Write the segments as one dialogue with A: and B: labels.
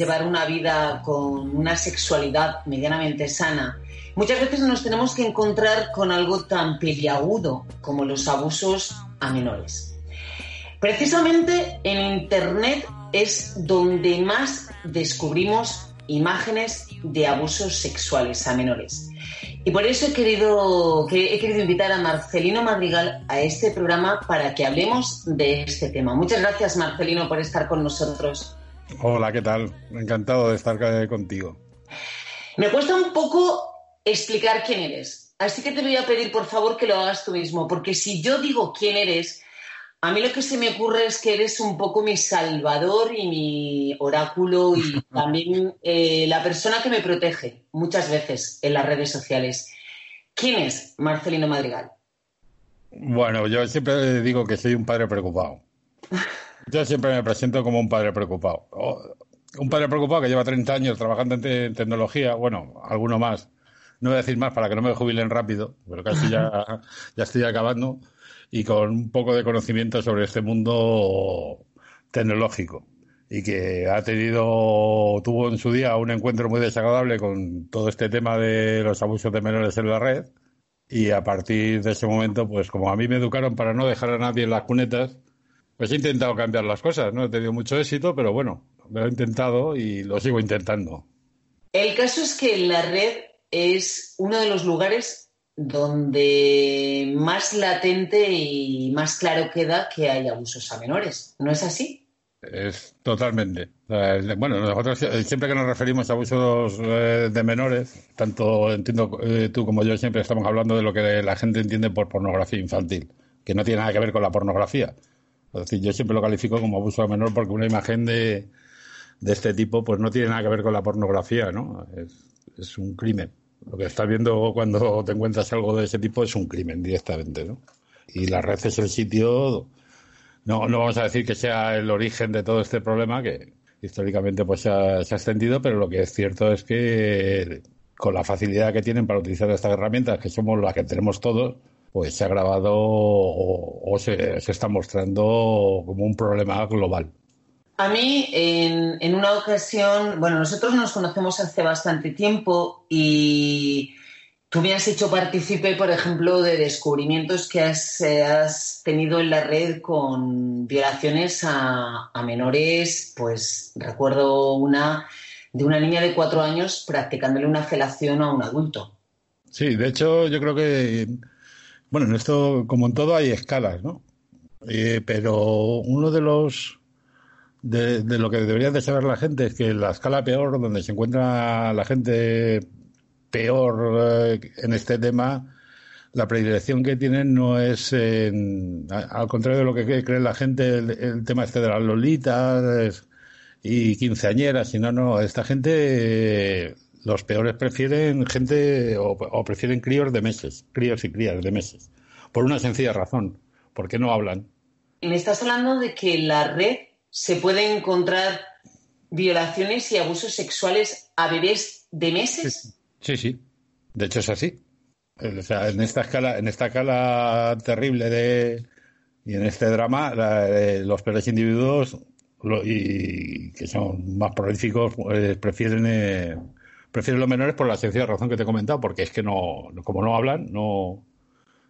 A: llevar una vida con una sexualidad medianamente sana, muchas veces nos tenemos que encontrar con algo tan peliagudo como los abusos a menores. Precisamente en Internet es donde más descubrimos imágenes de abusos sexuales a menores. Y por eso he querido, que he querido invitar a Marcelino Madrigal a este programa para que hablemos de este tema. Muchas gracias, Marcelino, por estar con nosotros.
B: Hola, ¿qué tal? Encantado de estar eh, contigo.
A: Me cuesta un poco explicar quién eres, así que te voy a pedir, por favor, que lo hagas tú mismo, porque si yo digo quién eres, a mí lo que se me ocurre es que eres un poco mi salvador y mi oráculo y también eh, la persona que me protege muchas veces en las redes sociales. ¿Quién es Marcelino Madrigal?
B: Bueno, yo siempre digo que soy un padre preocupado. Yo siempre me presento como un padre preocupado. Un padre preocupado que lleva 30 años trabajando en, te- en tecnología, bueno, alguno más. No voy a decir más para que no me jubilen rápido, pero casi ya, ya estoy acabando. Y con un poco de conocimiento sobre este mundo tecnológico. Y que ha tenido, tuvo en su día un encuentro muy desagradable con todo este tema de los abusos de menores en la red. Y a partir de ese momento, pues como a mí me educaron para no dejar a nadie en las cunetas, pues he intentado cambiar las cosas. No he tenido mucho éxito, pero bueno, lo he intentado y lo sigo intentando.
A: El caso es que la red es uno de los lugares donde más latente y más claro queda que hay abusos a menores. ¿No es así?
B: Es totalmente. Bueno, nosotros siempre que nos referimos a abusos eh, de menores, tanto entiendo eh, tú como yo siempre estamos hablando de lo que la gente entiende por pornografía infantil, que no tiene nada que ver con la pornografía. Es decir, yo siempre lo califico como abuso de menor porque una imagen de, de este tipo pues no tiene nada que ver con la pornografía, ¿no? Es, es un crimen. Lo que estás viendo cuando te encuentras algo de ese tipo es un crimen directamente, ¿no? Y la red es el sitio no, no vamos a decir que sea el origen de todo este problema, que históricamente pues se ha, se ha extendido, pero lo que es cierto es que con la facilidad que tienen para utilizar estas herramientas, que somos las que tenemos todos, pues se ha grabado o, o se, se está mostrando como un problema global.
A: A mí, en, en una ocasión, bueno, nosotros nos conocemos hace bastante tiempo y tú me has hecho partícipe, por ejemplo, de descubrimientos que has, eh, has tenido en la red con violaciones a, a menores. Pues recuerdo una de una niña de cuatro años practicándole una felación a un adulto.
B: Sí, de hecho yo creo que, bueno, en esto, como en todo, hay escalas, ¿no? Eh, pero uno de los de, lo que debería de la gente es que la escala peor, donde se encuentra la gente peor eh, en este tema, la predilección que tienen no es, en- al contrario de lo que cree, la gente, el, el tema este de las lolitas y quinceañeras, sino no, esta gente, los peores prefieren gente o, o prefieren críos de meses, críos y crías de meses, por una sencilla razón, porque no hablan.
A: Me estás hablando de que en la red se pueden encontrar violaciones y abusos sexuales a bebés de meses.
B: Sí, sí. De hecho es así. O sea, en esta escala, en esta escala terrible de y en este drama, la- eh, los peores individuos lo- y que son más prolíficos eh, prefieren eh, prefieren los menores por la sencilla razón que te he comentado, porque es que no, como no hablan, no.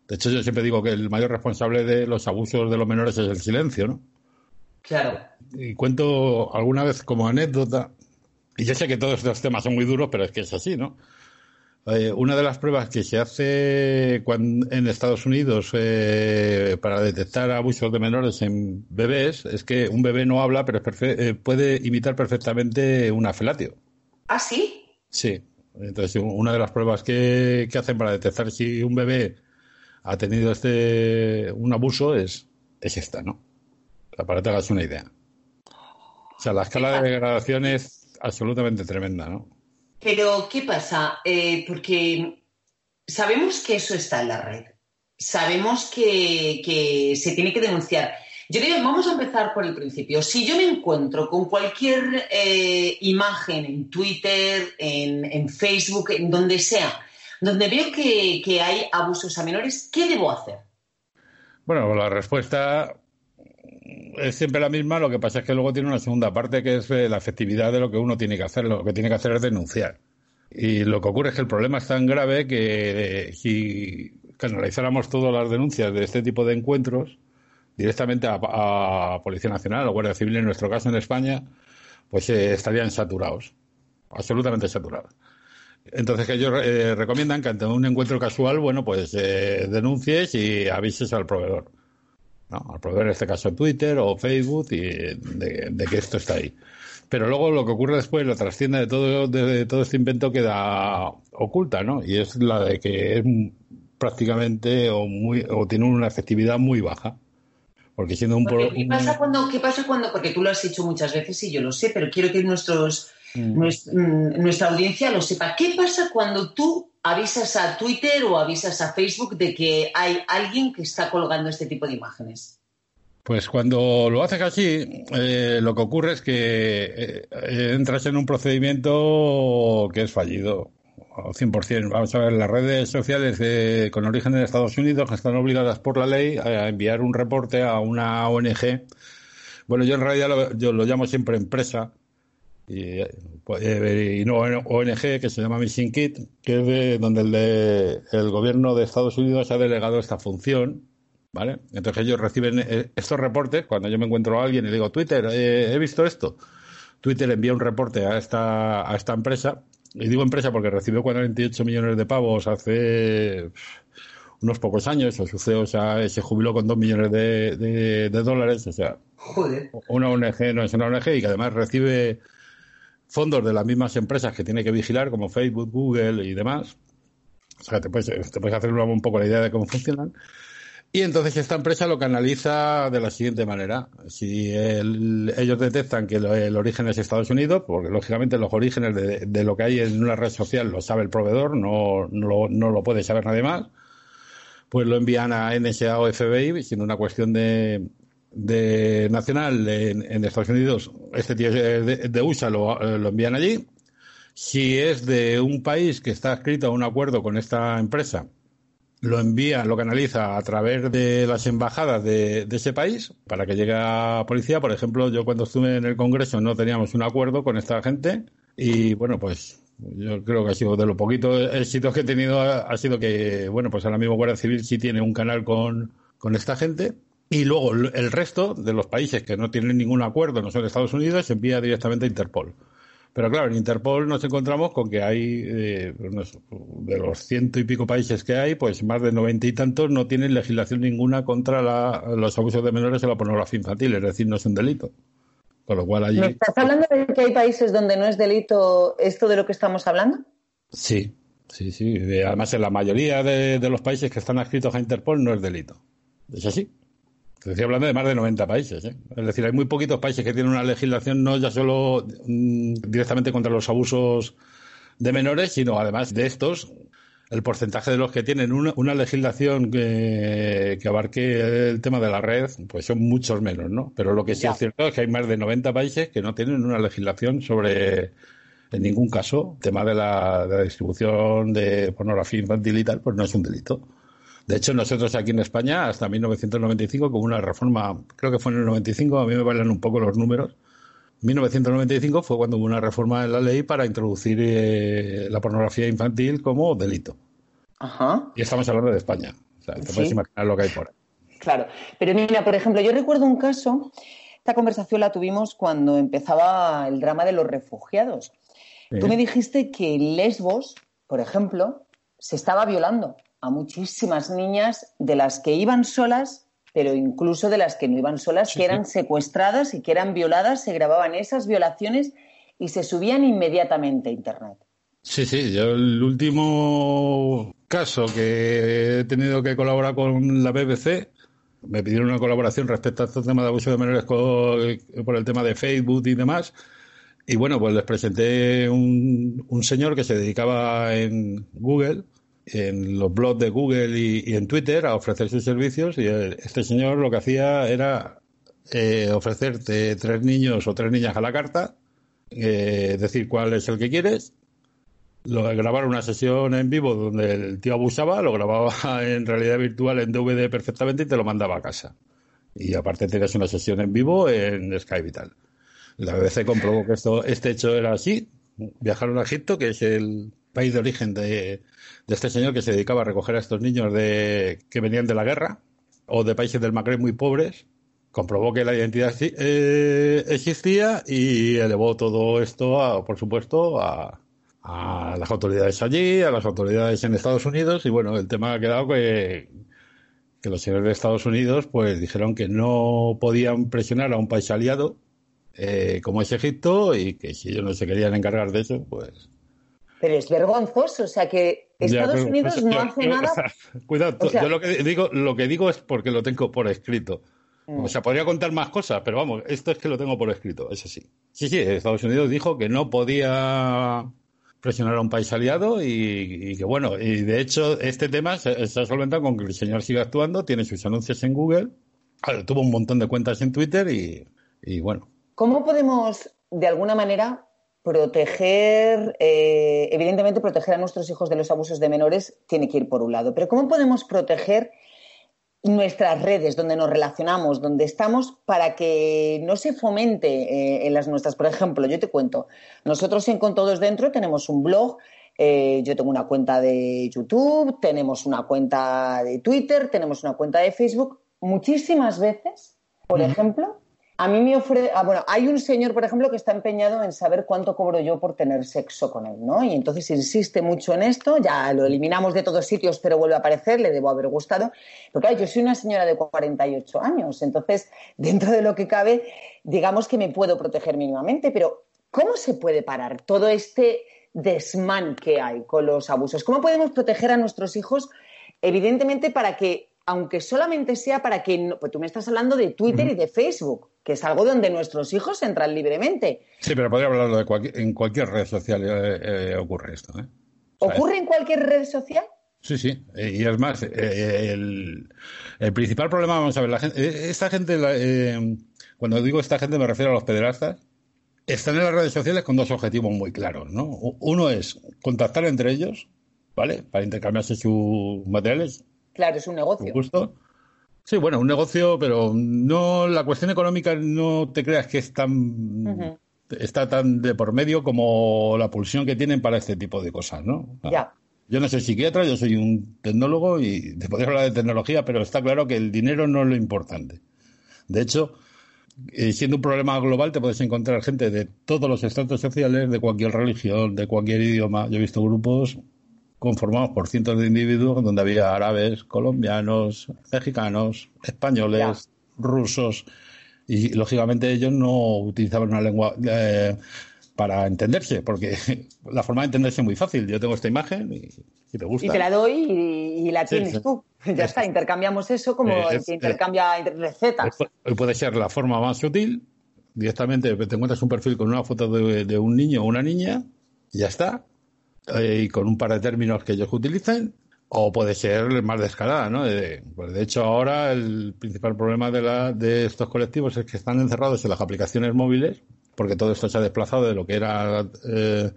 B: De hecho, yo siempre digo que el mayor responsable de los abusos de los menores es el silencio, ¿no?
A: Claro.
B: Y cuento alguna vez como anécdota, y yo sé que todos estos temas son muy duros, pero es que es así, ¿no? Eh, una de las pruebas que se hace cuando, en Estados Unidos eh, para detectar abusos de menores en bebés es que un bebé no habla, pero es eh, puede imitar perfectamente una felatio.
C: ¿Ah, sí?
B: Sí. Entonces, una de las pruebas que, que hacen para detectar si un bebé ha tenido este un abuso es, es esta, ¿no? Para que te hagas una idea. O sea, la escala de degradación es absolutamente tremenda, ¿no?
C: Pero, ¿qué pasa? Eh, porque sabemos que eso está en la red. Sabemos que, que se tiene que denunciar. Yo digo, vamos a empezar por el principio. Si yo me encuentro con cualquier eh, imagen en Twitter, en, Facebook, en donde sea, donde veo que, que hay abusos a menores, ¿qué debo hacer?
B: Bueno, la respuesta es siempre la misma, lo que pasa es que luego tiene una segunda parte que es eh, la efectividad de lo que uno tiene que hacer. Lo que tiene que hacer es denunciar. Y lo que ocurre es que el problema es tan grave que eh, si canalizáramos todas las denuncias de este tipo de encuentros directamente a, Policía Nacional o Guardia Civil, en nuestro caso en España, pues eh, estarían saturados, absolutamente saturados. Entonces que ellos eh, recomiendan que ante un encuentro casual, bueno, pues eh, denuncies y avises al proveedor. ¿no? Al proveedor en este caso Twitter o Facebook y de, de que esto está ahí. Pero luego lo que ocurre después, la trascienda de todo, de, de todo este invento queda oculta, ¿no? Y es la de que es prácticamente o muy o tiene una efectividad muy baja. Porque siendo un,
C: Porque, ¿qué, pasa cuando, ¿Qué pasa cuando? Porque tú lo has hecho muchas veces y yo lo sé, pero quiero que nuestros,
B: Mm.
C: nues- mm, nuestra audiencia lo sepa. ¿Qué pasa cuando tú avisas a Twitter o avisas a Facebook de que hay alguien que está colgando este tipo de imágenes?
B: Pues cuando lo haces así, eh, lo que ocurre es que eh, eh, entras en un procedimiento que es fallido, al 100%. Vamos a ver, las redes sociales con origen en Estados Unidos están obligadas por la ley a enviar un reporte a una ONG. Bueno, yo en realidad lo, yo lo llamo siempre empresa, y, pues, eh, y no ONG, que se llama Mission Kit, que es de donde el, de- el gobierno de Estados Unidos ha delegado esta función, ¿vale? Entonces ellos reciben eh, estos reportes, cuando yo me encuentro a alguien y digo, Twitter, eh, he visto esto, Twitter envía un reporte a esta, a esta empresa, y digo empresa porque recibió 48 millones de pavos hace unos pocos años, o su CEO se, se jubiló con 2 millones de, de- de dólares, o sea,
C: Joder.
B: una ONG no es una ONG y que además recibe fondos de las mismas empresas que tiene que vigilar, como Facebook, Google y demás. O sea, te puedes, te puedes hacer un poco la idea de cómo funcionan. Y entonces esta empresa lo canaliza de la siguiente manera. Si el- ellos detectan que el origen es Estados Unidos, porque lógicamente los orígenes de, de lo que hay en una red social lo sabe el proveedor, no, no, lo, no lo puede saber nadie más, pues lo envían a NSA o FBI, siendo una cuestión de, de nacional en, en Estados Unidos, este tío de, de USA lo, lo envían allí. Si es de un país que está escrito a un acuerdo con esta empresa, lo envía, lo canaliza a través de las embajadas de, ese país para que llegue a policía. Por ejemplo, yo cuando estuve en el Congreso no teníamos un acuerdo con esta gente y bueno, pues yo creo que ha sido de los poquitos éxitos que he tenido ha, sido que, bueno, pues ahora mismo Guardia Civil sí tiene un canal con, con esta gente. Y luego el el resto de los países que no tienen ningún acuerdo, no son Estados Unidos, se envía directamente a Interpol. Pero claro, en Interpol nos encontramos con que hay, eh, sé, de los ciento y pico países que hay, pues más de noventa y tantos no tienen legislación ninguna contra la- los abusos de menores o la pornografía infantil, es decir, no es un delito. Con lo cual allí.
D: ¿Me estás hablando de que hay países donde no es delito esto de lo que estamos hablando?
B: Sí, sí, sí. De- Además, en la mayoría de, de los países que están adscritos a Interpol no es delito. Es así. Te estoy hablando de más de 90 países. ¿eh? Es decir, hay muy poquitos países que tienen una legislación no ya solo mm, directamente contra los abusos de menores, sino además de estos, el porcentaje de los que tienen una, una legislación que, que abarque el tema de la red, pues son muchos menos, ¿no? Pero lo que sí
D: Ya.
B: es cierto es que hay más de 90 países que no tienen una legislación sobre, en ningún caso, el tema de la, de la distribución de pornografía infantil y tal, pues no es un delito. De hecho, nosotros aquí en España, hasta 1995, con una reforma, creo que fue en el 95, a mí me bailan un poco los números, 1995 fue cuando hubo una reforma en la ley para introducir eh, la pornografía infantil como delito.
D: Ajá.
B: Y estamos hablando de España. O sea, te
D: Sí.
B: puedes imaginar lo que hay por ahí.
D: Claro, pero mira, por ejemplo, yo recuerdo un caso, esta conversación la tuvimos cuando empezaba el drama de los refugiados.
B: Sí.
D: Tú me dijiste que Lesbos
A: por ejemplo, se estaba violando a muchísimas niñas de las que iban solas, pero incluso de las que no iban solas,
B: Sí,
A: que eran secuestradas y que eran violadas, se grababan esas violaciones y se subían inmediatamente a Internet.
B: Sí, sí, yo el último caso que he tenido que colaborar con la BBC, me pidieron una colaboración respecto a este tema de abuso de menores por el tema de Facebook y demás. Y bueno, pues les presenté un, un señor que se dedicaba en Google, en los blogs de Google y, y en Twitter a ofrecer sus servicios. Y eh, este señor lo que hacía era eh, ofrecerte tres niños o tres niñas a la carta, eh, decir cuál es el que quieres, lo, grabar una sesión en vivo donde el tío abusaba, lo grababa en realidad virtual en DVD perfectamente y te lo mandaba a casa. Y aparte tenías una sesión en vivo en Skype y tal. La BBC comprobó que esto, este hecho era así. Viajaron a Egipto, que es el país de origen de, de este señor que se dedicaba a recoger a estos niños de, que venían de la guerra o de países del Magreb muy pobres. Comprobó que la identidad eh, existía y elevó todo esto, a, por supuesto, a, las autoridades allí, a las autoridades en Estados Unidos. Y bueno, el tema ha quedado que, que los señores de Estados Unidos pues dijeron que no podían presionar a un país aliado eh, como es Egipto y que si ellos no se querían encargar de eso, pues...
A: Pero es vergonzoso, o sea que
B: Ya,
A: Estados
B: pero,
A: Unidos
B: pues,
A: no
B: yo-
A: hace
B: yo-
A: nada.
B: Cuidado,
A: O sea-
B: yo lo que digo, lo que digo es porque lo tengo por escrito.
A: Mm.
B: O sea, podría contar más cosas, pero vamos, esto es que lo tengo por escrito, eso sí. Sí, sí, Estados Unidos dijo que no podía presionar a un país aliado y, y que bueno, y de hecho este tema se, se ha solventado con que el señor sigue actuando, tiene sus anuncios en Google, tuvo un montón de cuentas en Twitter y, y bueno,
A: ¿Cómo podemos, de alguna manera, proteger, eh, evidentemente proteger a nuestros hijos de los abusos de menores tiene que ir por un lado, pero ¿cómo podemos proteger nuestras redes donde nos relacionamos, donde estamos, para que no se fomente eh, en las nuestras? Por ejemplo, yo te cuento, nosotros en Con Todos Dentro tenemos un blog, eh, yo tengo una cuenta de YouTube, tenemos una cuenta de Twitter, tenemos una cuenta de Facebook. Muchísimas veces, por ejemplo, a mí me ofrece, ah, bueno, hay un señor, por ejemplo, que está empeñado en saber cuánto cobro yo por tener sexo con él, ¿no? Y entonces insiste mucho en esto, ya lo eliminamos de todos sitios, pero vuelve a aparecer, le debo haber gustado. Pero claro, yo soy una señora de 48 años, entonces, dentro de lo que cabe, digamos que me puedo proteger mínimamente, pero ¿cómo se puede parar todo este desmán que hay con los abusos? ¿Cómo podemos proteger a nuestros hijos, evidentemente, para que aunque solamente sea para que, no, pues tú me estás hablando de Twitter y de Facebook, que es algo donde nuestros hijos entran libremente.
B: sí, pero podría hablarlo de cualquier, en cualquier red social eh, eh, ocurre esto, ¿eh? O sea,
A: ¿Ocurre en cualquier red social?
B: Sí, sí. Eh, Y es más, el, el principal problema, vamos a ver, la gente, esta gente, la- cuando digo esta gente me refiero a los pederastas, están en las redes sociales con dos objetivos muy claros, ¿no? Uno es contactar entre ellos, ¿vale? Para intercambiarse sus materiales,
A: Claro, es un negocio.
B: gusto. Sí, bueno, un negocio, pero no la cuestión económica no te creas que es tan está tan de por medio como la pulsión que tienen para este tipo de cosas, ¿no?
A: Ya.
B: Yo no soy psiquiatra, yo soy un tecnólogo y te podría hablar de tecnología, pero está claro que el dinero no es lo importante. De hecho, eh, siendo un problema global, te puedes encontrar gente de todos los estratos sociales, de cualquier religión, de cualquier idioma. Yo he visto grupos conformados por cientos de individuos donde había árabes, colombianos, mexicanos, españoles, rusos y lógicamente ellos no utilizaban una lengua eh, para entenderse, porque la forma de entenderse es muy fácil. Yo tengo esta imagen y te gusta.
A: Y te la doy y, y la tienes
B: sí.
A: tú. Ya está, intercambiamos eso como el que intercambia recetas.
B: Pu- Puede ser la forma más sutil. Directamente te encuentras un perfil con una foto de, de un niño o una niña, y ya está. Eh, y con un par de términos que ellos utilicen. O puede ser más descarada, ¿no? De, pues de hecho, ahora el principal problema de, la, de estos colectivos es que están encerrados en las aplicaciones móviles, porque todo esto se ha desplazado de lo que era. eh,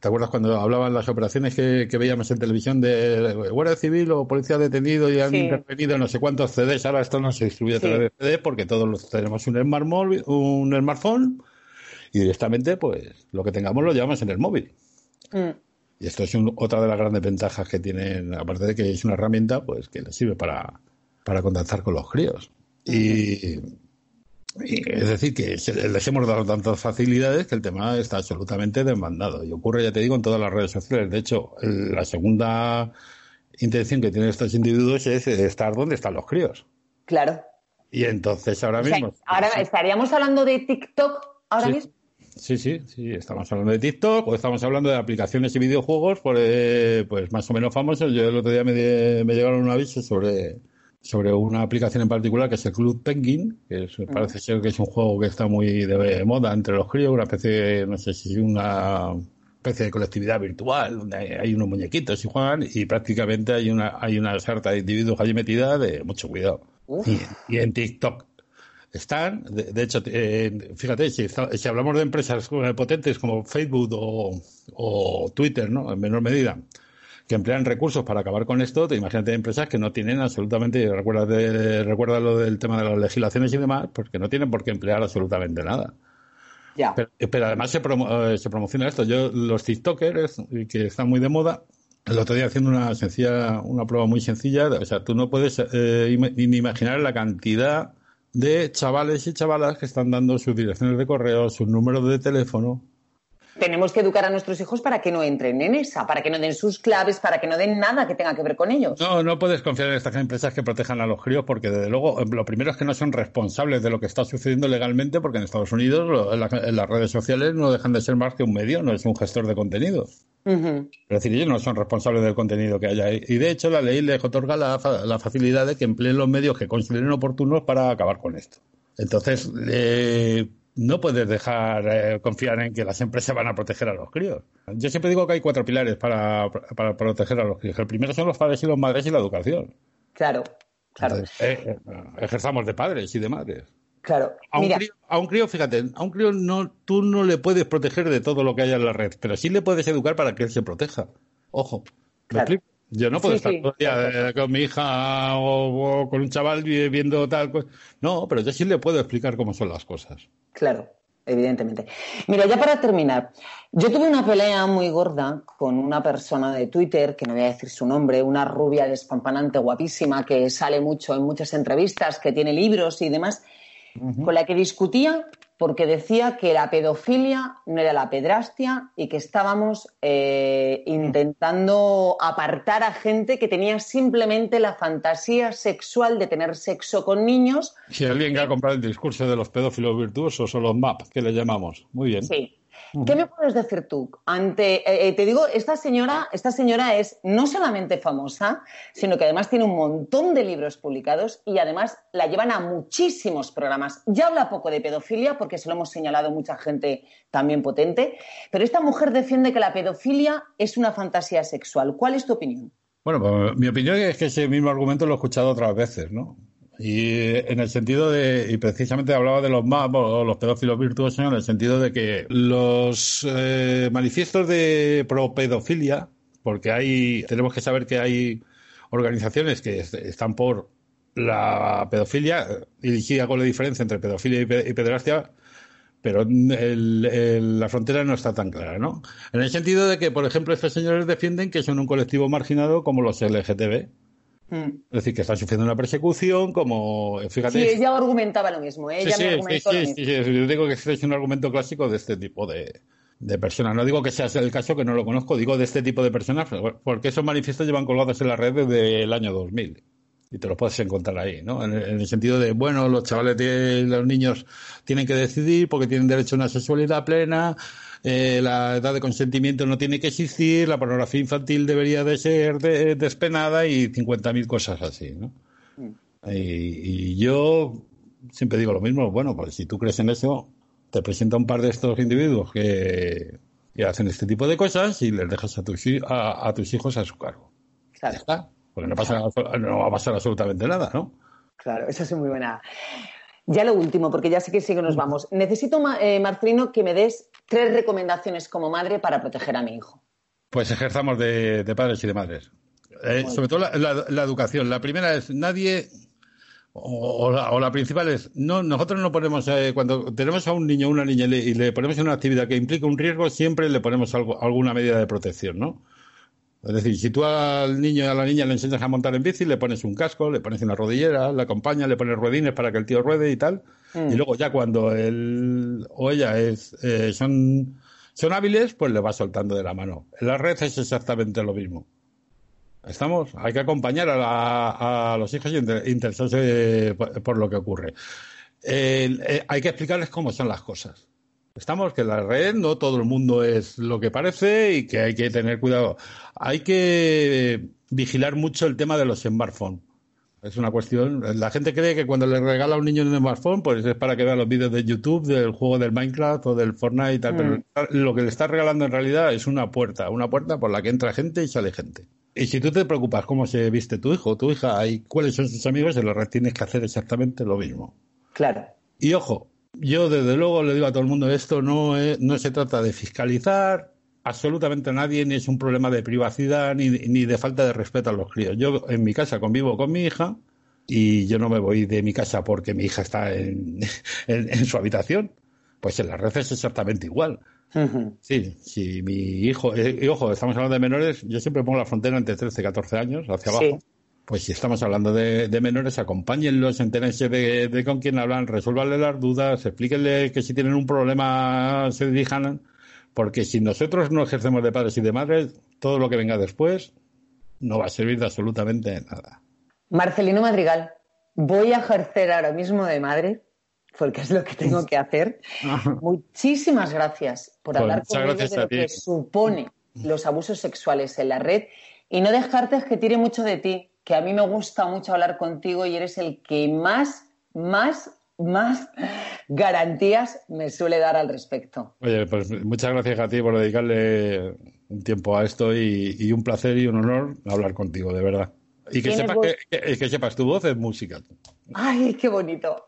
B: ¿Te acuerdas cuando hablaban las operaciones que, que veíamos en televisión de Guardia Civil o Policía detenido y han
A: Sí.
B: intervenido en no sé cuántos CDs? Ahora esto no se distribuye a
A: Sí.
B: través de CD porque todos los- tenemos un, smart móvil- un smartphone y directamente, pues, lo que tengamos lo llevamos en el móvil.
A: Mm.
B: Y esto es un- otra de las grandes ventajas que tienen, aparte de que es una herramienta, pues, que les sirve para, para contactar con los críos. Y Y es decir, que les hemos dado tantas facilidades que el tema está absolutamente demandado. Y ocurre, ya te digo, en todas las redes sociales. De hecho, la segunda intención que tienen estos individuos es estar donde están los críos.
A: Claro.
B: Y entonces ahora
A: O sea,
B: mismo.
A: ahora estaríamos hablando de TikTok ahora
B: Sí.
A: mismo.
B: Sí, sí, sí, estamos hablando de TikTok o estamos hablando de aplicaciones y videojuegos por, eh, pues más o menos famosos. Yo el otro día me, di- me llegaron un aviso sobre, sobre una aplicación en particular que es el Club Penguin, que es- parece ser que es un juego que está muy de moda entre los críos, una especie, de, no sé si una especie de colectividad virtual, donde hay, hay unos muñequitos y juegan y prácticamente hay una, hay una sarta de individuos allí metida de mucho cuidado. Y en TikTok están, de, de hecho, eh, fíjate, si, está- si hablamos de empresas potentes como Facebook o, o Twitter, ¿no? En menor medida, que emplean recursos para acabar con esto, te imagínate empresas que no tienen absolutamente, recuerda, de, recuerda lo del tema de las legislaciones y demás, pues que no tienen por qué emplear absolutamente nada.
A: Ya.
B: Pero, pero además se, promo- eh, se promociona esto. Yo, los TikTokers, que están muy de moda, el otro día haciendo una sencilla, una prueba muy sencilla, o sea, tú no puedes eh, ni imaginar la cantidad de chavales y chavalas que están dando sus direcciones de correo, sus números de teléfono.
A: Tenemos que educar a nuestros hijos para que no entren en esa, para que no den sus claves, para que no den nada que tenga que ver con ellos.
B: No, no puedes confiar en estas empresas que protejan a los críos porque, desde luego, eh, lo primero es que no son responsables de lo que está sucediendo legalmente porque en Estados Unidos las redes sociales no dejan de ser más que un medio, no es un gestor de contenidos. Es decir, ellos no son responsables del contenido que haya. Y de hecho, la ley les otorga la, la facilidad de que empleen los medios que consideren oportunos para acabar con esto. Entonces, eh, no puedes dejar eh, confiar en que las empresas van a proteger a los críos. Yo siempre digo que hay cuatro pilares para, para proteger a los críos. El primero son los padres y los madres y la educación.
A: Claro, claro,
B: Entonces, eh, eh, ejerzamos de padres y de madres.
A: Claro.
B: A un,
A: Mira,
B: crío, a un crío, fíjate, a un crío no, tú no le puedes proteger de todo lo que haya en la red, pero sí le puedes educar para que él se proteja. Ojo, ¿me
A: Claro.
B: Yo no puedo
A: Sí,
B: estar
A: sí,
B: todo el día eh, con mi hija o, o con un chaval vi- viendo tal cosa. No, pero yo sí le puedo explicar cómo son las cosas.
A: Claro, evidentemente. Mira, ya para terminar, yo tuve una pelea muy gorda con una persona de Twitter, que no voy a decir su nombre, una rubia despampanante, guapísima, que sale mucho en muchas entrevistas, que tiene libros y demás, con la que discutía porque decía que la pedofilia no era la pedrastia y que estábamos eh, intentando apartar a gente que tenía simplemente la fantasía sexual de tener sexo con niños
B: Si alguien que ha comprado el discurso de los pedófilos virtuosos o los MAP, que le llamamos. Muy bien.
A: Sí. ¿Qué me puedes decir tú? Ante, eh, eh, te digo, esta señora, esta señora es no solamente famosa, sino que además tiene un montón de libros publicados y además la llevan a muchísimos programas. Ya habla poco de pedofilia porque se lo hemos señalado mucha gente también potente, pero esta mujer defiende que la pedofilia es una fantasía sexual. ¿Cuál es tu opinión?
B: Bueno, pues, mi opinión es que ese mismo argumento lo he escuchado otras veces, ¿no? Y eh, en el sentido de, y precisamente hablaba de los MAP o los pedófilos virtuosos, en el sentido de que los eh, manifiestos de propedofilia, porque hay, tenemos que saber que hay organizaciones que est- están por la pedofilia, y sí hago la diferencia entre pedofilia y, pe- y pederastia, pero el- la frontera no está tan clara, ¿no? En el sentido de que, por ejemplo, estos señores defienden que son un colectivo marginado como los LGTB.
A: Mm.
B: Es decir, que están sufriendo una persecución, como, fíjate.
A: Sí, ella argumentaba lo mismo. ¿eh?
B: Sí,
A: Ella
B: sí,
A: me
B: sí,
A: lo mismo.
B: Yo digo que este es un argumento clásico de este tipo de, de personas. No digo que sea el caso, que no lo conozco, digo de este tipo de personas, porque esos manifiestos llevan colgados en la red desde el año 2000. Y te los puedes encontrar ahí, ¿no? En el, en el sentido de, bueno, los chavales, los niños tienen que decidir porque tienen derecho a una sexualidad plena, eh, la edad de consentimiento no tiene que existir, la pornografía infantil debería de ser de- despenada y 50.000 cosas así, ¿no? Y, y yo siempre digo lo mismo, bueno, pues si tú crees en eso, te presenta un par de estos individuos que, que hacen este tipo de cosas y les dejas a tus, a, a tus hijos a su cargo. Ya
A: Claro.
B: está. Porque no, pasa, no va a pasar absolutamente nada, ¿no?
A: Claro, esa es muy buena. Ya lo último, porque ya sé que sí que nos vamos. Necesito, eh, Marcelino, que me des tres recomendaciones como madre para proteger a mi hijo.
B: Pues ejerzamos de, de padres y de madres. Eh, sobre todo la, la- la educación. La primera es nadie, o, o la, o la principal es, no, nosotros no ponemos, eh, cuando tenemos a un niño o una niña y le, y le ponemos en una actividad que implica un riesgo, siempre le ponemos algo, alguna medida de protección, ¿no? Es decir, si tú al niño y a la niña le enseñas a montar en bici, le pones un casco, le pones una rodillera, le acompañas, le pones ruedines para que el tío ruede y tal.
D: Mm.
B: Y luego ya cuando él o ella es, eh, son, son hábiles, pues le vas soltando de la mano. En la red es exactamente lo mismo. Estamos, hay que acompañar a, la- a los hijos y inter- interesarse por, por lo que ocurre. Eh, eh, hay que explicarles cómo son las cosas. Estamos que en la red no todo el mundo es lo que parece y que hay que tener cuidado. Hay que vigilar mucho el tema de los smartphones. Es una cuestión. La gente cree que cuando le regala a un niño un smartphone, pues es para que vea los vídeos de YouTube, del juego del Minecraft o del Fortnite y tal. Pero lo que le está regalando en realidad es una puerta, una puerta por la que entra gente y sale gente. Y si tú te preocupas cómo se viste tu hijo o tu hija y cuáles son sus amigos, en la red tienes que hacer exactamente lo mismo.
D: Claro.
B: Y ojo, yo desde luego le digo a todo el mundo, esto no, es- no se trata de fiscalizar absolutamente a nadie, ni es un problema de privacidad, ni, ni de falta de respeto a los críos. Yo en mi casa convivo con mi hija y yo no me voy de mi casa porque mi hija está en, en- en su habitación. Pues en la red es exactamente igual. Sí, si mi hijo, eh, y ojo, estamos hablando de menores, yo siempre pongo la frontera entre 13 y 14 años, hacia
D: Sí.
B: Pues si estamos hablando de, de menores, acompáñenlos, entérense de, de con quién hablan, resuélvanle las dudas, explíquenle que si tienen un problema se dirijan, porque si nosotros no ejercemos de padres y de madres, todo lo que venga después no va a servir de absolutamente nada.
D: Marcelino Madrigal, voy a ejercer ahora mismo de madre, porque es lo que tengo que hacer. Muchísimas gracias por
B: Pues
D: hablar
B: muchas
D: conmigo de lo que supone los abusos sexuales en la red y no dejarte que tire mucho de ti, que a mí me gusta mucho hablar contigo y eres el que más, más, más garantías me suele dar al respecto.
B: Oye, pues muchas gracias a ti por dedicarle un tiempo a esto y, y un placer y un honor hablar contigo, de verdad. Y que sepas que, que- que sepas, tu voz es música.
D: ¡Ay, qué bonito!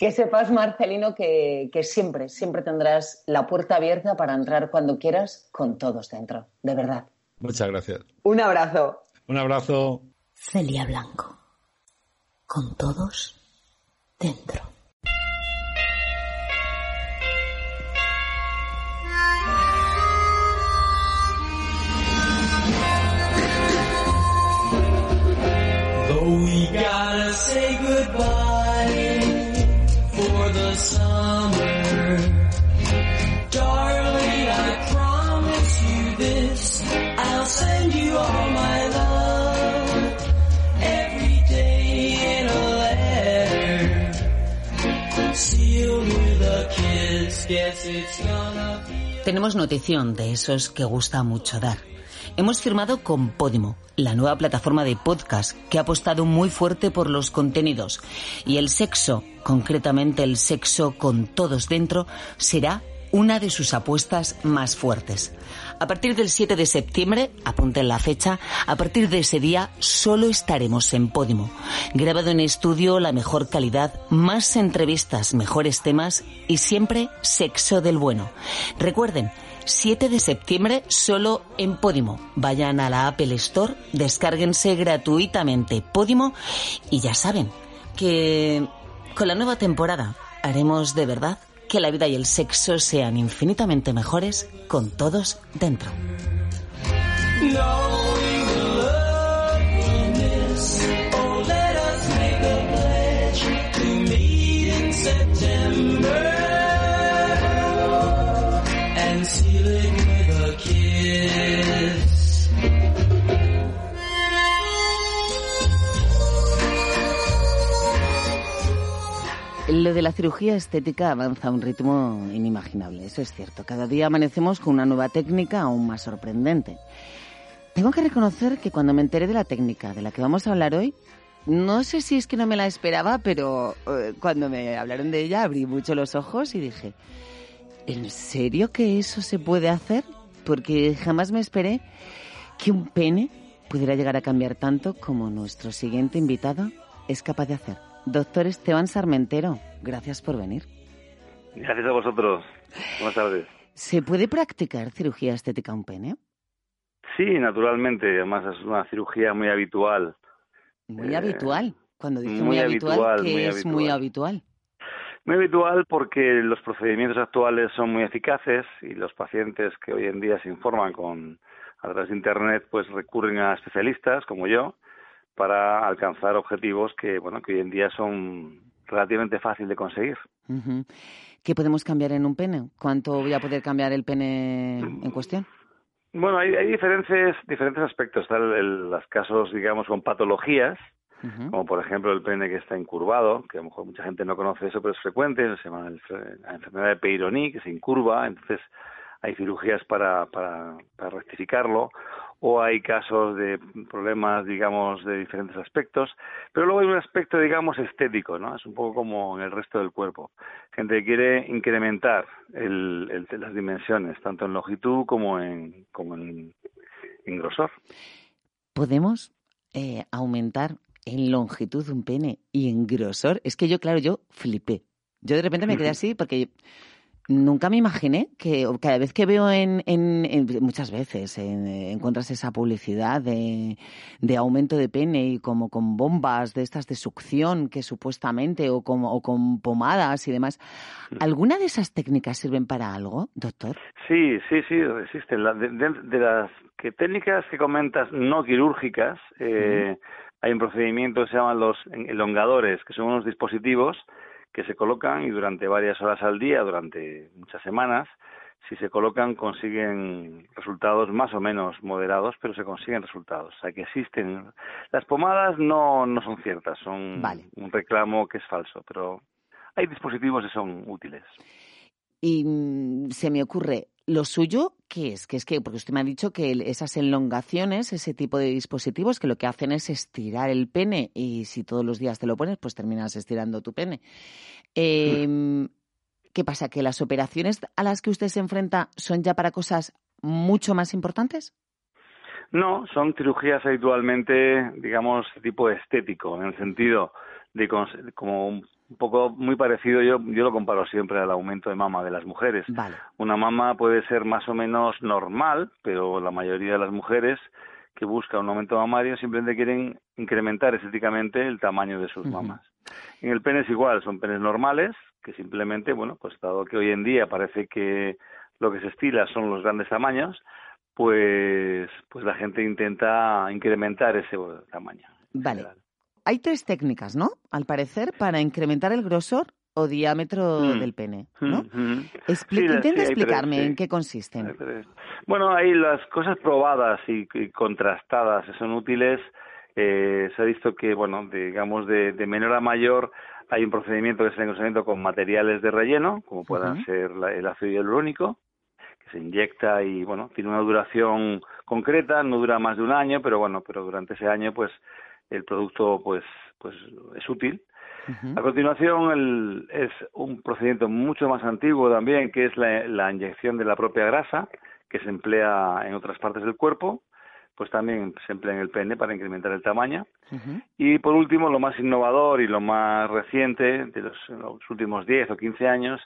D: Que sepas, Marcelino, que, que siempre, siempre tendrás la puerta abierta para entrar cuando quieras con todos dentro, de verdad.
B: Muchas gracias.
D: Un abrazo.
B: Un abrazo.
E: Celia Blanco. Con todos dentro.
F: For the summer.
A: Tenemos notición de esos que gusta mucho dar. Hemos firmado con Podimo, la nueva plataforma de podcast que ha apostado muy fuerte por los contenidos. Y el sexo, concretamente el sexo con todos dentro, será una de sus apuestas más fuertes. A partir del 7 de septiembre, apunten la fecha, a partir de ese día solo estaremos en Podimo. Grabado en estudio, la mejor calidad, más entrevistas, mejores temas y siempre sexo del bueno. Recuerden, 7 de septiembre solo en Podimo. Vayan a la Apple Store, descárguense gratuitamente Podimo y ya saben que con la nueva temporada haremos de verdad que la vida y el sexo sean infinitamente mejores con todos dentro. Lo de la cirugía estética avanza a un ritmo inimaginable, eso es cierto. Cada día amanecemos con una nueva técnica aún más sorprendente. Tengo que reconocer que cuando me enteré de la técnica de la que vamos a hablar hoy, no sé si es que no me la esperaba, pero eh, cuando me hablaron de ella abrí mucho los ojos y dije, ¿en serio que eso se puede hacer? Porque jamás me esperé que un pene pudiera llegar a cambiar tanto como nuestro siguiente invitado es capaz de hacer. Doctor Esteban Sarmentero, gracias por venir.
G: Gracias a vosotros. Buenas tardes.
A: ¿Se puede practicar cirugía estética a un pene?
G: Sí, naturalmente. Además es una cirugía muy habitual.
A: Muy
G: Eh,
A: habitual. Cuando dice muy,
G: muy
A: habitual,
G: habitual,
A: que
G: muy
A: es muy habitual.
G: Muy habitual porque los procedimientos actuales son muy eficaces y los pacientes que hoy en día se informan con a través de internet pues recurren a especialistas como yo para alcanzar objetivos que bueno que hoy en día son relativamente fácil de conseguir.
A: ¿Qué podemos cambiar en un pene? ¿Cuánto voy a poder cambiar el pene en cuestión?
G: Bueno, hay, hay diferentes diferentes aspectos. Están los casos, digamos, con patologías, como por ejemplo el pene que está incurvado, que a lo mejor mucha gente no conoce eso, pero es frecuente, se llama el la enfermedad de Peyronie, que se incurva, entonces hay cirugías para, para, para rectificarlo, o hay casos de problemas, digamos, de diferentes aspectos, pero luego hay un aspecto, digamos, estético, ¿no? Es un poco como en el resto del cuerpo. Gente que quiere incrementar el, el- las dimensiones, tanto en longitud como en, como en, en grosor.
A: ¿Podemos eh, aumentar en longitud un pene y en grosor? Es que yo, claro, yo flipé. Yo de repente me quedé así porque nunca me imaginé que cada vez que veo en, en- en- muchas veces en- encuentras esa publicidad de, de aumento de pene y como con bombas de estas de succión que supuestamente o, como, o con pomadas y demás. ¿Alguna de esas técnicas sirven para algo, doctor?
G: Sí, sí, sí, existen. La- de, de- de las que técnicas que comentas no quirúrgicas, eh, hay un procedimiento que se llaman los elongadores, que son unos dispositivos que se colocan y durante varias horas al día, durante muchas semanas, si se colocan consiguen resultados más o menos moderados, pero se consiguen resultados. O sea que existen. Las pomadas no, no son ciertas, son
A: Vale.
G: un reclamo que es falso, pero hay dispositivos que son útiles.
A: Y mm, se me ocurre, ¿lo suyo qué es? Que es que, porque usted me ha dicho que esas elongaciones, ese tipo de dispositivos, que lo que hacen es estirar el pene y si todos los días te lo pones, pues terminas estirando tu pene. Eh, ¿Qué pasa? ¿Que las operaciones a las que usted se enfrenta son ya para cosas mucho más importantes?
G: No, son cirugías habitualmente, digamos, tipo estético, en el sentido de como un poco muy parecido, yo, yo lo comparo siempre al aumento de mama de las mujeres.
A: Vale.
G: Una mama puede ser más o menos normal, pero la mayoría de las mujeres que buscan un aumento mamario simplemente quieren incrementar estéticamente el tamaño de sus mamas. En el pene es igual, son penes normales que simplemente, bueno, pues dado que hoy en día parece que lo que se estila son los grandes tamaños, pues, pues la gente intenta incrementar ese tamaño.
A: Vale.
G: general.
A: Hay tres técnicas, ¿no? Al parecer, para incrementar el grosor o diámetro
G: Mm.
A: del pene, ¿no?
G: Ujú.
A: Expli-
G: Sí,
A: Intenta
G: sí, hay tres,
A: explicarme
G: sí.
A: en qué consisten.
G: Bueno, ahí las cosas probadas y, y contrastadas son útiles. eh, se ha visto que, bueno, digamos, de, de menor a mayor hay un procedimiento que es el procedimiento con materiales de relleno, como puedan ser la- el ácido hialurónico, que se inyecta y, bueno, tiene una duración concreta, no dura más de un año, pero bueno, pero durante ese año, pues, el producto, pues, pues es útil. A continuación el- es un procedimiento mucho más antiguo también, que es la, la inyección de la propia grasa, que se emplea en otras partes del cuerpo, pues también se emplea en el pene para incrementar el tamaño. Y por último, lo más innovador y lo más reciente de los, los últimos 10 o 15 años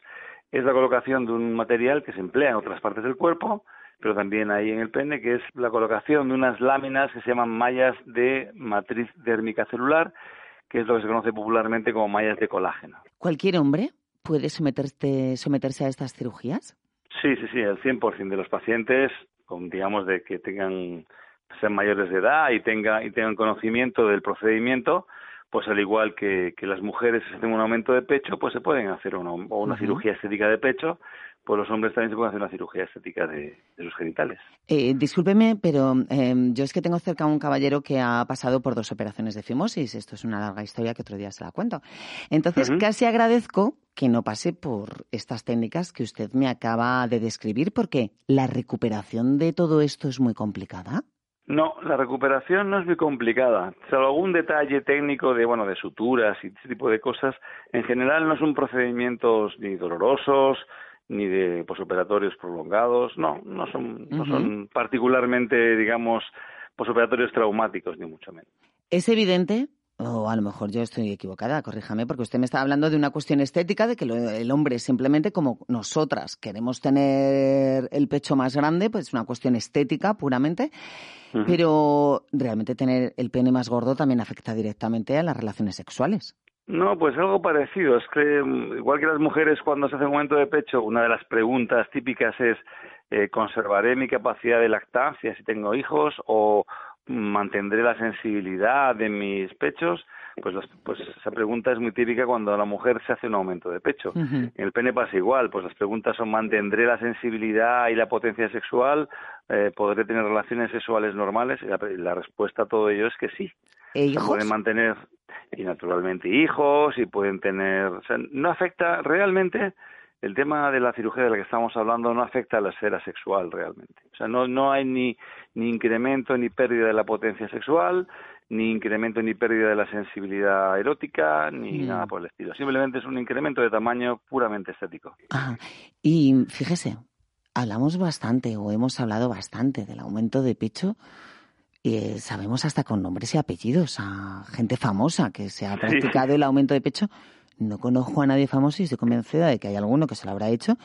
G: es la colocación de un material que se emplea en otras partes del cuerpo, pero también ahí en el pene, que es la colocación de unas láminas que se llaman mallas de matriz dérmica celular, que es lo que se conoce popularmente como mallas de colágeno.
A: ¿Cualquier hombre puede someterse, someterse a estas cirugías?
G: Sí, sí, sí, el 100% de los pacientes, con, digamos, de que tengan sean mayores de edad y, tenga, y tengan conocimiento del procedimiento, pues al igual que, que las mujeres tienen un aumento de pecho, pues se pueden hacer una, o una cirugía estética de pecho, pues los hombres también se pueden hacer una cirugía estética de, de sus genitales.
A: Eh, discúlpeme, pero eh, yo es que tengo cerca a un caballero que ha pasado por dos operaciones de fimosis. Esto es una larga historia que otro día se la cuento. Entonces, casi agradezco que no pase por estas técnicas que usted me acaba de describir, porque la recuperación de todo esto es muy complicada.
G: No, la recuperación no es muy complicada. Salvo algún detalle técnico de, bueno, de suturas y ese tipo de cosas, en general no son procedimientos ni dolorosos, ni de posoperatorios prolongados, no, no son, no son particularmente, digamos, posoperatorios traumáticos, ni mucho menos.
A: Es evidente, o a lo mejor yo estoy equivocada, corríjame, porque usted me está hablando de una cuestión estética, de que lo- el hombre simplemente como nosotras queremos tener el pecho más grande, pues es una cuestión estética puramente, pero realmente tener el pene más gordo también afecta directamente a las relaciones sexuales.
G: No, pues algo parecido. Es que mm, igual que las mujeres cuando se hace un momento de pecho, una de las preguntas típicas es eh, ¿conservaré mi capacidad de lactancia si tengo hijos o mantendré la sensibilidad de mis pechos? Pues, las- pues esa pregunta es muy típica cuando la mujer se hace un aumento de pecho. En el pene pasa igual, pues las preguntas son ¿mantendré la sensibilidad y la potencia sexual? Eh, ¿Podré tener relaciones sexuales normales? Y la, la respuesta a todo ello es que sí.
D: ¿E
G: Se pueden mantener y naturalmente hijos y pueden tener, o sea, no afecta realmente el tema de la cirugía de la que estamos hablando no afecta a la esfera sexual realmente. O sea, no no hay ni ni incremento ni pérdida de la potencia sexual, ni incremento ni pérdida de la sensibilidad erótica, ni
A: Mm.
G: nada por el estilo. Simplemente es un incremento de tamaño puramente estético.
A: Y fíjese, hablamos bastante o hemos hablado bastante del aumento de pecho. Y eh, sabemos hasta con nombres y apellidos a gente famosa que se ha
G: Sí.
A: practicado el aumento de pecho. No conozco a nadie famoso y estoy convencida de que hay alguno que se lo habrá hecho.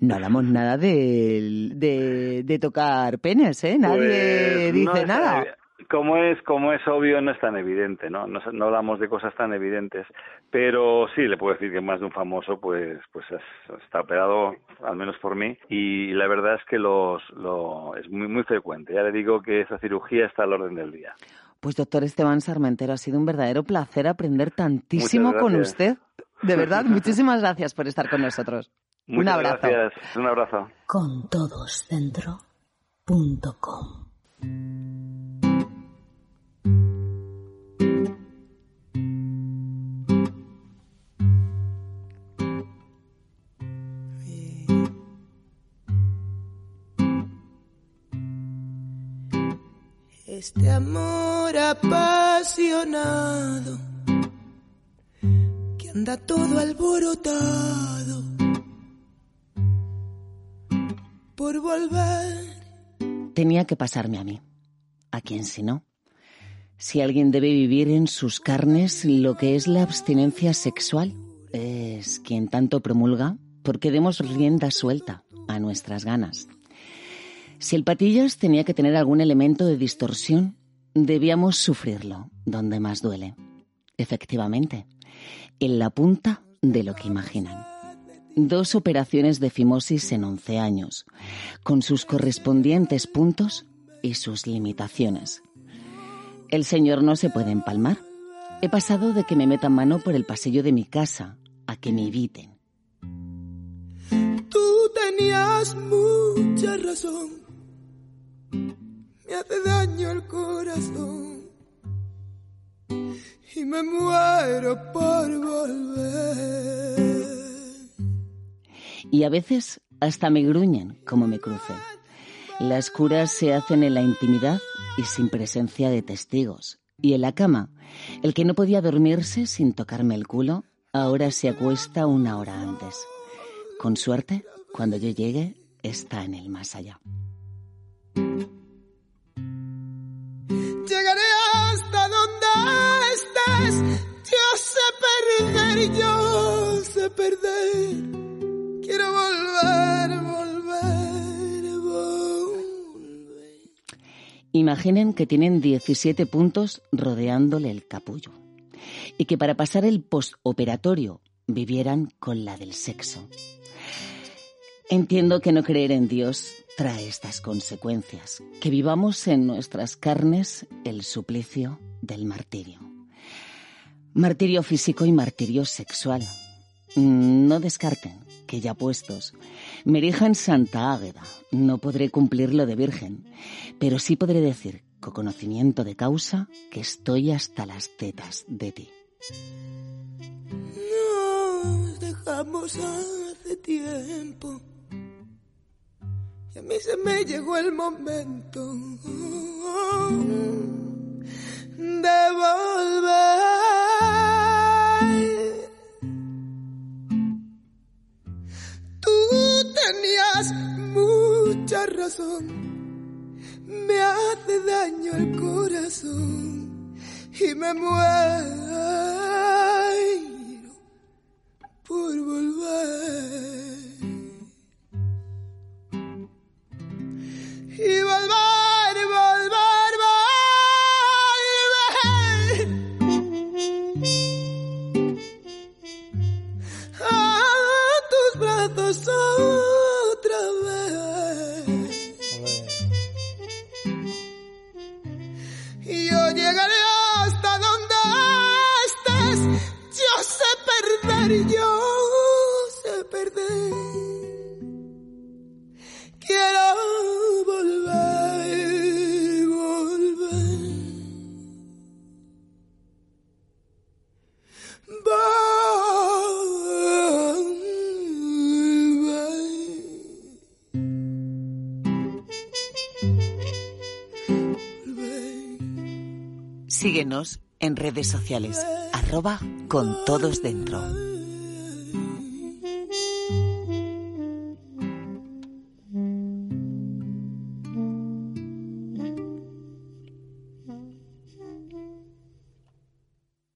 A: No hablamos nada de, de, de tocar penes, ¿eh? Nadie
G: Pues,
A: dice nada.
G: Como es, como es obvio, no es tan evidente, ¿no? No, no hablamos de cosas tan evidentes, pero sí le puedo decir que más de un famoso, pues, pues es- está operado, al menos por mí, y la verdad es que los, lo, es muy, muy frecuente. Ya le digo que esa cirugía está al orden del día.
A: Pues doctor Esteban Sarmentero, ha sido un verdadero placer aprender tantísimo con usted. De verdad, muchísimas gracias por estar con nosotros.
G: Muchas
A: un abrazo.
G: gracias, un abrazo.
E: Con todos dentro. Punto com.
F: Este amor apasionado que anda todo alborotado por volver.
A: Tenía que pasarme a mí. ¿A quién si no? Si alguien debe vivir en sus carnes lo que es la abstinencia sexual, es quien tanto promulga porque demos rienda suelta a nuestras ganas. Si el patillas tenía que tener algún elemento de distorsión, debíamos sufrirlo donde más duele. Efectivamente, en la punta de lo que imaginan. Dos operaciones de fimosis en 11 años, con sus correspondientes puntos y sus limitaciones. El señor no se puede empalmar. He pasado de que me metan mano por el pasillo de mi casa a que me eviten.
F: Tú tenías mucha razón. Me hace daño el corazón. Y me muero por volver.
A: Y a veces hasta me gruñen como me cruce. Las curas se hacen en la intimidad y sin presencia de testigos. Y en la cama, el que no podía dormirse sin tocarme el culo, ahora se acuesta una hora antes. Con suerte, cuando yo llegue, está en el más allá.
F: Estés. Yo sé perder, yo sé perder. Quiero volver, volver, volver.
A: Imaginen que tienen 17 puntos rodeándole el capullo y que para pasar el postoperatorio vivieran con la del sexo. Entiendo que no creer en Dios trae estas consecuencias, que vivamos en nuestras carnes el suplicio del martirio. Martirio físico y martirio sexual. No descarten que ya puestos, me erija Santa Águeda. No podré cumplir lo de virgen, pero sí podré decir, con conocimiento de causa, que estoy hasta las tetas de ti.
F: Nos dejamos hace tiempo. Y a mí se me llegó el momento de volver. Tú tenías mucha razón. Me hace daño el corazón y me muero por volver.
A: En redes sociales, arroba con todos dentro.